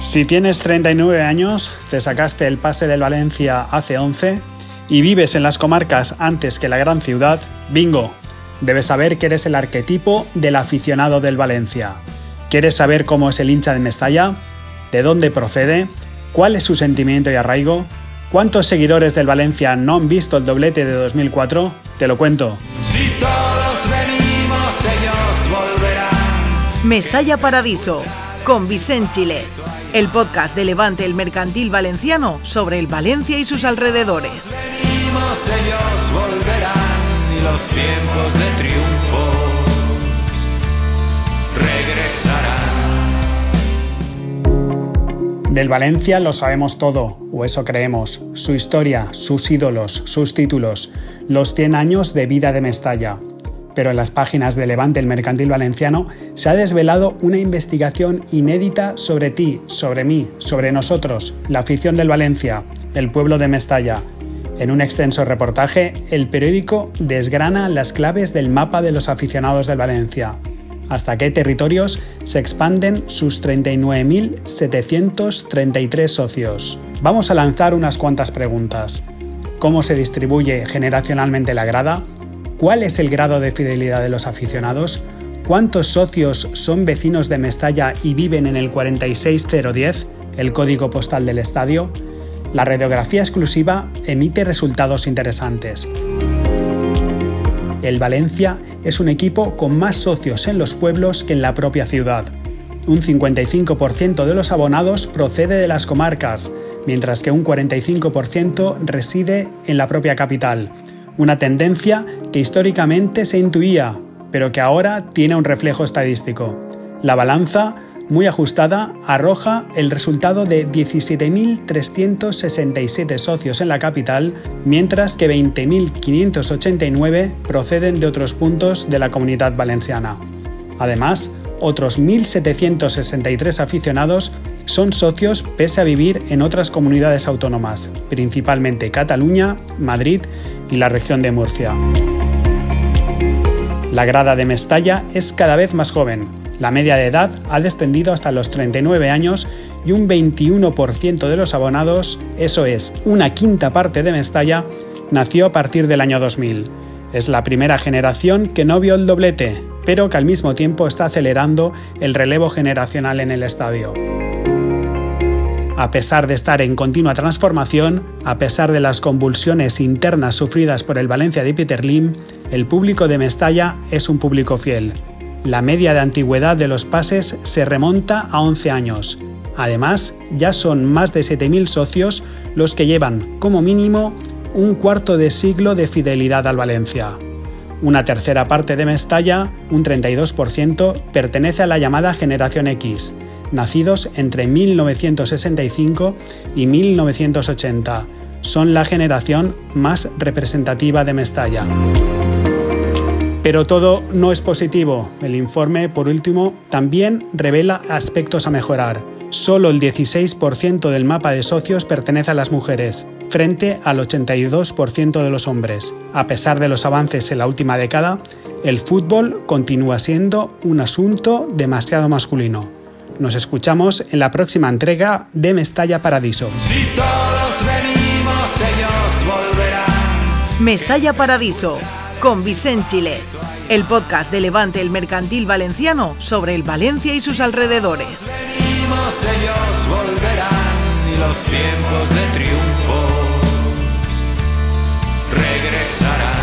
Si tienes 39 años, te sacaste el pase del Valencia hace 11 y vives en las comarcas antes que la gran ciudad, bingo. Debes saber que eres el arquetipo del aficionado del Valencia. ¿Quieres saber cómo es el hincha de Mestalla? ¿De dónde procede? ¿Cuál es su sentimiento y arraigo? ¿Cuántos seguidores del Valencia no han visto el doblete de 2004? Te lo cuento. Si todos venimos, ellos volverán. Mestalla Paradiso, con Vicente Chile, el podcast de Levante el Mercantil Valenciano sobre el Valencia y sus alrededores. Venimos, ellos volverán. Y los tiempos de triunfo regresarán. Del Valencia lo sabemos todo, o eso creemos. Su historia, sus ídolos, sus títulos, los 100 años de vida de Mestalla. Pero en las páginas de Levante el Mercantil Valenciano se ha desvelado una investigación inédita sobre ti, sobre mí, sobre nosotros, la afición del Valencia, el pueblo de Mestalla. En un extenso reportaje, el periódico desgrana las claves del mapa de los aficionados del Valencia. Hasta qué territorios se expanden sus 39.733 socios. Vamos a lanzar unas cuantas preguntas. ¿Cómo se distribuye generacionalmente la grada? ¿Cuál es el grado de fidelidad de los aficionados? ¿Cuántos socios son vecinos de Mestalla y viven en el 46010, el código postal del estadio? La radiografía exclusiva emite resultados interesantes. El Valencia es un equipo con más socios en los pueblos que en la propia ciudad. Un 55% de los abonados procede de las comarcas, mientras que un 45% reside en la propia capital, una tendencia que históricamente se intuía, pero que ahora tiene un reflejo estadístico. La balanza, muy ajustada, arroja el resultado de 17.367 socios en la capital, mientras que 20.589 proceden de otros puntos de la comunidad valenciana. Además, otros 1.763 aficionados son socios pese a vivir en otras comunidades autónomas, principalmente Cataluña, Madrid y la región de Murcia. La grada de Mestalla es cada vez más joven. La media de edad ha descendido hasta los 39 años y un 21% de los abonados, eso es, una quinta parte de Mestalla, nació a partir del año 2000. Es la primera generación que no vio el doblete, pero que al mismo tiempo está acelerando el relevo generacional en el estadio. A pesar de estar en continua transformación, a pesar de las convulsiones internas sufridas por el Valencia de Peter Lim, el público de Mestalla es un público fiel. La media de antigüedad de los pases se remonta a 11 años. Además, ya son más de 7.000 socios los que llevan, como mínimo, un cuarto de siglo de fidelidad al Valencia. Una tercera parte de Mestalla, un 32%, pertenece a la llamada Generación X, nacidos entre 1965 y 1980. Son la generación más representativa de Mestalla. Pero todo no es positivo. El informe, por último, también revela aspectos a mejorar. Solo el 16% del mapa de socios pertenece a las mujeres, frente al 82% de los hombres. A pesar de los avances en la última década, el fútbol continúa siendo un asunto demasiado masculino. Nos escuchamos en la próxima entrega de Mestalla Paradiso. Si todos venimos, ellos volverán. Mestalla Paradiso, con Vicente Chile, el podcast de Levante el Mercantil Valenciano sobre el Valencia y sus alrededores. Venimos, ellos volverán y los tiempos de triunfo regresarán.